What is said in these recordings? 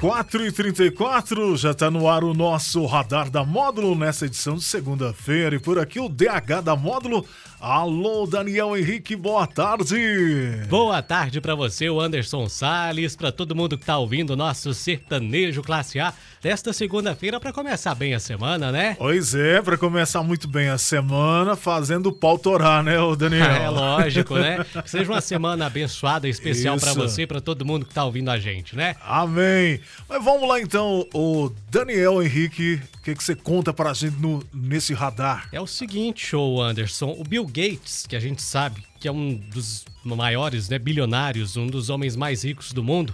4 e 34 já está no ar o nosso radar da Módulo nessa edição de segunda-feira. E por aqui o DH da Módulo. Alô, Daniel Henrique, boa tarde. Boa tarde para você, o Anderson Sales, para todo mundo que tá ouvindo o nosso sertanejo classe A desta segunda-feira para começar bem a semana, né? Pois é, para começar muito bem a semana, fazendo o pau torar, né, o Daniel? É lógico, né? Que seja uma semana abençoada especial para você e para todo mundo que tá ouvindo a gente, né? Amém. Mas vamos lá então, o Daniel Henrique, o que, que você conta pra gente no, nesse radar? É o seguinte, show Anderson, o Bill Gates, que a gente sabe que é um dos maiores, né, bilionários, um dos homens mais ricos do mundo,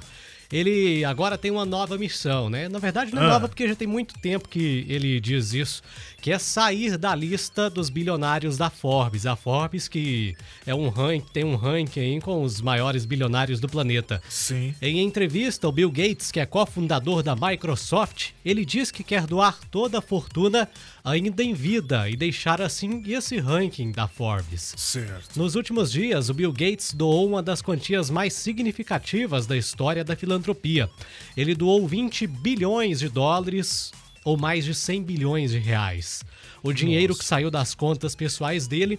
ele agora tem uma nova missão, né? Na verdade não é Ah. nova porque já tem muito tempo que ele diz isso, que é sair da lista dos bilionários da Forbes. A Forbes que é um ranking, tem um ranking aí com os maiores bilionários do planeta. Sim. Em entrevista, o Bill Gates, que é cofundador da Microsoft, ele diz que quer doar toda a fortuna ainda em vida e deixar assim esse ranking da Forbes. Certo. Nos últimos dias, o Bill Gates doou uma das quantias mais significativas da história da filantropia. Ele doou 20 bilhões de dólares ou mais de 100 bilhões de reais. O dinheiro que saiu das contas pessoais dele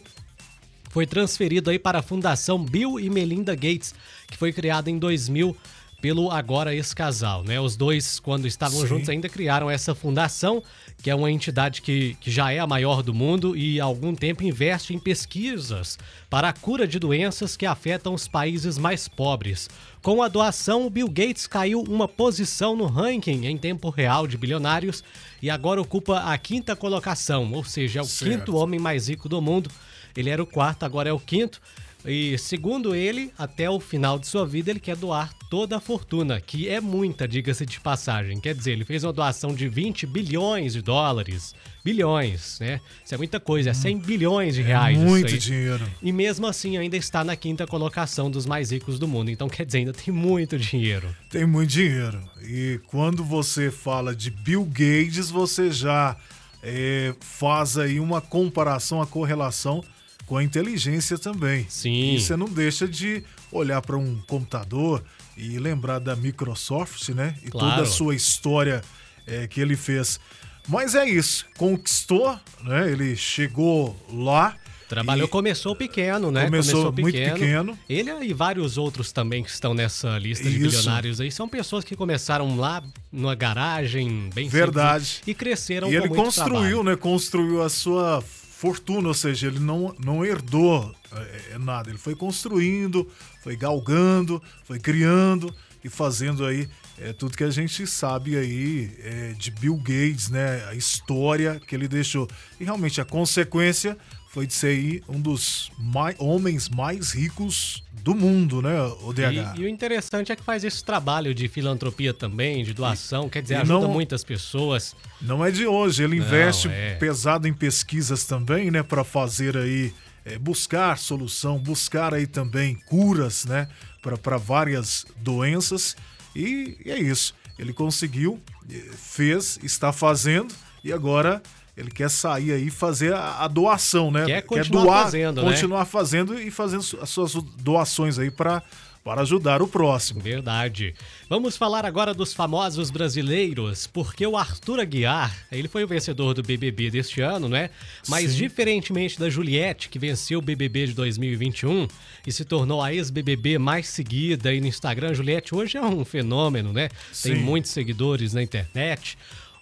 foi transferido aí para a Fundação Bill e Melinda Gates, que foi criada em 2000 pelo agora ex-casal, né? Os dois, quando estavam Sim. juntos, ainda criaram essa fundação, que é uma entidade que, que já é a maior do mundo e há algum tempo investe em pesquisas para a cura de doenças que afetam os países mais pobres. Com a doação, o Bill Gates caiu uma posição no ranking em tempo real de bilionários e agora ocupa a quinta colocação, ou seja, é o Certo. quinto homem mais rico do mundo. Ele era o quarto, agora é o quinto. E segundo ele, até o final de sua vida, ele quer doar toda a fortuna, que é muita, diga-se de passagem. Quer dizer, ele fez uma doação de 20 bilhões de dólares. Bilhões, né? Isso é muita coisa, é 100 bilhões de reais. isso Muito dinheiro. E mesmo assim ainda está na quinta colocação dos mais ricos do mundo. Então quer dizer, ainda tem muito dinheiro. Tem muito dinheiro. E quando você fala de Bill Gates, você já é, faz aí uma comparação, uma correlação com a inteligência também. Sim. E você não deixa de olhar para um computador e lembrar da Microsoft, né? E Claro. toda a sua história é, que ele fez. Mas é isso, conquistou, né? Ele chegou lá. Trabalhou, e- começou pequeno, né? Começou muito pequeno. Ele e vários outros também que estão nessa lista de Isso. bilionários aí são pessoas que começaram lá numa garagem, bem Verdade. simples, e cresceram E ele construiu, trabalho. né? Construiu a sua fortuna, ou seja, ele não, não herdou é, nada. Ele foi construindo, foi galgando, foi criando e fazendo aí é, tudo que a gente sabe aí é, de Bill Gates, né? A história que ele deixou. E realmente a consequência foi de ser aí um dos homens mais ricos do mundo, né, o DH? E, e o interessante é que faz esse trabalho de filantropia também, de doação, quer dizer, e ajuda não- muitas pessoas. Não é de hoje, ele investe é. pesado em pesquisas também, né, para fazer aí é, buscar solução, buscar aí também curas, né, para várias doenças e, e é isso. Ele conseguiu, eh, fez, está fazendo e agora ele quer sair aí e fazer a, a doação, né? Quer continuar fazendo, né? continuar fazendo e fazendo as suas doações aí para para ajudar o próximo. Verdade. Vamos falar agora dos famosos brasileiros, porque o Arthur Aguiar, ele foi o vencedor do BBB deste ano, né? Mas Sim. diferentemente da Juliette, que venceu o BBB de 2021 e se tornou a ex-BBB mais seguida aí no Instagram, Juliette hoje é um fenômeno, né? Tem Sim. muitos seguidores na internet.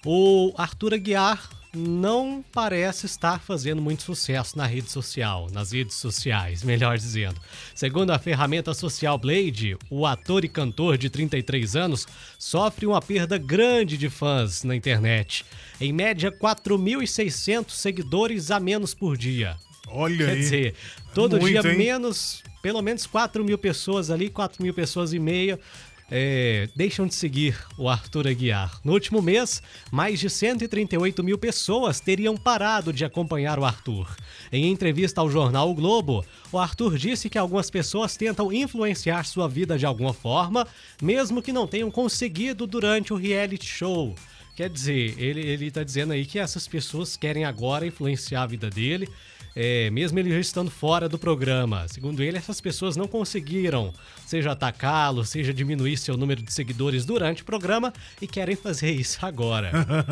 O Arthur Aguiar não parece estar fazendo muito sucesso na rede social, nas redes sociais, melhor dizendo. Segundo a ferramenta social Blade, o ator e cantor de 33 anos sofre uma perda grande de fãs na internet. Em média, 4.600 seguidores a menos por dia. Olha Quer aí. dizer, todo Muito, dia hein? menos, pelo menos 4 mil pessoas ali, 4 mil pessoas e meia. É, deixam de seguir o Arthur Aguiar. No último mês, mais de 138 mil pessoas teriam parado de acompanhar o Arthur. Em entrevista ao jornal o Globo, o Arthur disse que algumas pessoas tentam influenciar sua vida de alguma forma, mesmo que não tenham conseguido durante o reality show. Quer dizer, ele, ele tá dizendo aí que essas pessoas querem agora influenciar a vida dele é, mesmo ele já estando fora do programa. Segundo ele, essas pessoas não conseguiram, seja atacá-lo, seja diminuir seu número de seguidores durante o programa e querem fazer isso agora.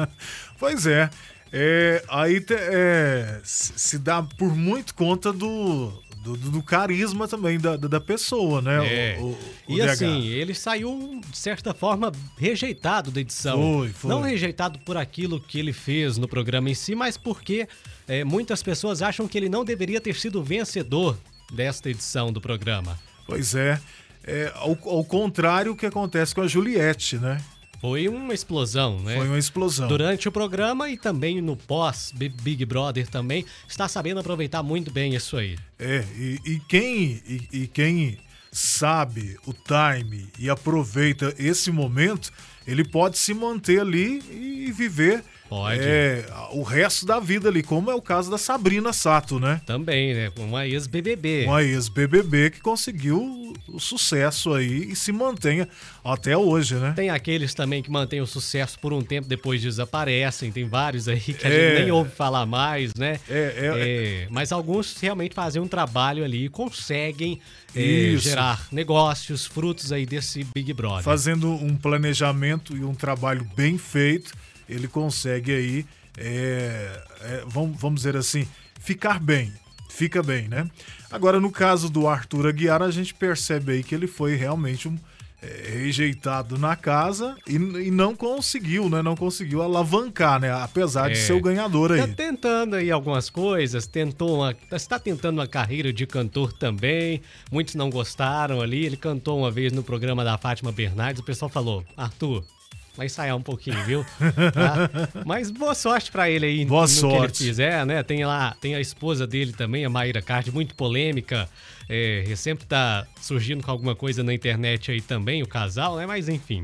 pois é. é aí te, é, se dá por muito conta do, do, do, carisma também da, da pessoa, né? É. O, o, o e DH. assim, ele saiu, de certa forma, rejeitado da edição. Foi, foi. Não rejeitado por aquilo que ele fez no programa em si, mas porque é, muitas pessoas acham que ele não deveria ter sido vencedor desta edição do programa. Pois é. é ao, ao contrário que acontece com a Juliette, né? Foi uma explosão, né? Foi uma explosão. Durante o programa e também no pós Big Brother também, está sabendo aproveitar muito bem isso aí. É, e, e quem, e, e quem sabe o time e aproveita esse momento, ele pode se manter ali e viver Pode. É, o resto da vida ali, como é o caso da Sabrina Sato, né? Também, né? Uma ex-BBB. Uma ex-BBB que conseguiu o sucesso aí e se mantenha até hoje, né? Tem aqueles também que mantêm o sucesso por um tempo depois desaparecem, tem vários aí que a é, gente nem ouve falar mais, né? É, é, é, mas alguns realmente fazem um trabalho ali e conseguem é, gerar negócios, frutos aí desse Big Brother. Fazendo um planejamento e um trabalho bem feito ele consegue aí, é, é, vamos, vamos dizer assim, ficar bem. Fica bem, né? Agora, no caso do Arthur Aguiar, a gente percebe aí que ele foi realmente um, é, rejeitado na casa e, e, não conseguiu, né? Não conseguiu alavancar, né? Apesar é, de ser o ganhador aí. Tá tentando aí algumas coisas, tentou uma, está tentando uma carreira de cantor também. Muitos não gostaram ali. Ele cantou uma vez no programa da Fátima Bernardes. O pessoal falou: Arthur, vai ensaiar um pouquinho, viu? Tá? Mas boa sorte para ele aí boa no sorte. que ele fizer, né? Tem lá, tem a esposa dele também, a Maíra Card, muito polêmica. É, sempre tá surgindo com alguma coisa na internet aí também, o casal, né? Mas enfim.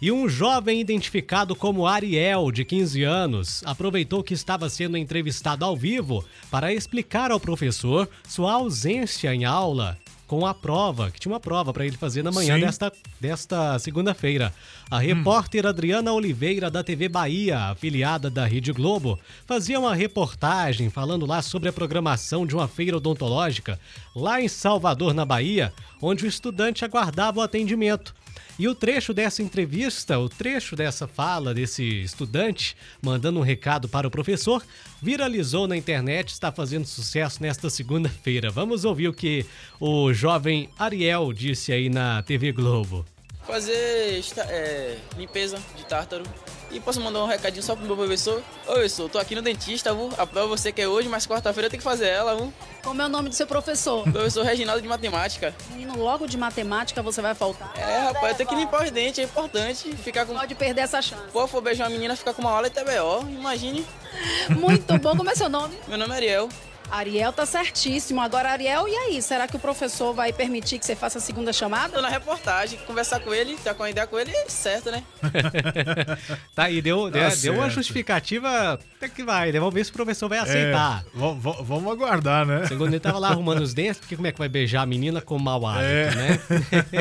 E um jovem identificado como Ariel, de 15 anos, aproveitou que estava sendo entrevistado ao vivo para explicar ao professor sua ausência em aula com a prova, que tinha uma prova para ele fazer na manhã desta, desta segunda-feira. A repórter hum. Adriana Oliveira, da TV Bahia, afiliada da Rede Globo, fazia uma reportagem falando lá sobre a programação de uma feira odontológica lá em Salvador, na Bahia, onde o estudante aguardava o atendimento. E o trecho dessa entrevista, o trecho dessa fala desse estudante, mandando um recado para o professor, viralizou na internet, está fazendo sucesso nesta segunda-feira. Vamos ouvir o que o jovem Ariel disse aí na TV Globo. Fazer é, limpeza de tártaro e posso mandar um recadinho só pro meu professor? Ô, professor, tô aqui no dentista, viu? A prova você quer hoje, mas quarta-feira eu tenho que fazer ela, viu? Como é o nome do seu professor? Professor Reginaldo de Matemática. Menino, logo de matemática você vai faltar? É, rapaz, eu tenho que limpar os dentes, é importante ficar com... Pode perder essa chance. Pô, for beijar uma menina, ficar com uma aula é TBO, imagine. Muito bom, como é seu nome? Meu nome é Ariel. Ariel tá certíssimo. Agora, Ariel, e aí? Será que o professor vai permitir que você faça a segunda chamada? Tô na reportagem, conversar com ele, trocar uma ideia com ele, é certo, né? tá aí, deu, tá deu, deu uma justificativa até que vai, né? Vamos ver se o professor vai aceitar. É, vamos aguardar, né? Segundo ele tava lá arrumando os dentes, porque como é que vai beijar a menina com mau hálito, é. né?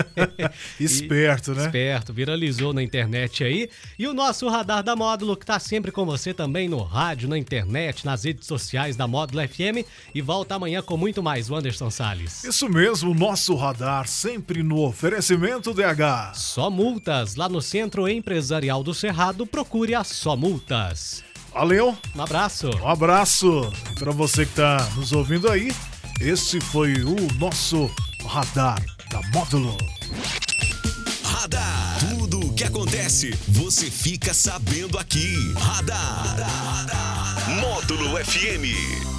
Esperto, e, né? Esperto, viralizou na internet aí. E o nosso radar da Módulo, que tá sempre com você também no rádio, na internet, nas redes sociais da Módulo FM e volta amanhã com muito mais, Anderson Salles. Isso mesmo, nosso radar sempre no oferecimento DH. Só multas lá no Centro Empresarial do Cerrado, procure a Só Multas. Valeu. Um abraço. Um abraço para você que tá nos ouvindo aí. Esse foi o nosso radar da Módulo. Radar. Tudo o que acontece, você fica sabendo aqui. Radar. radar. Módulo FM.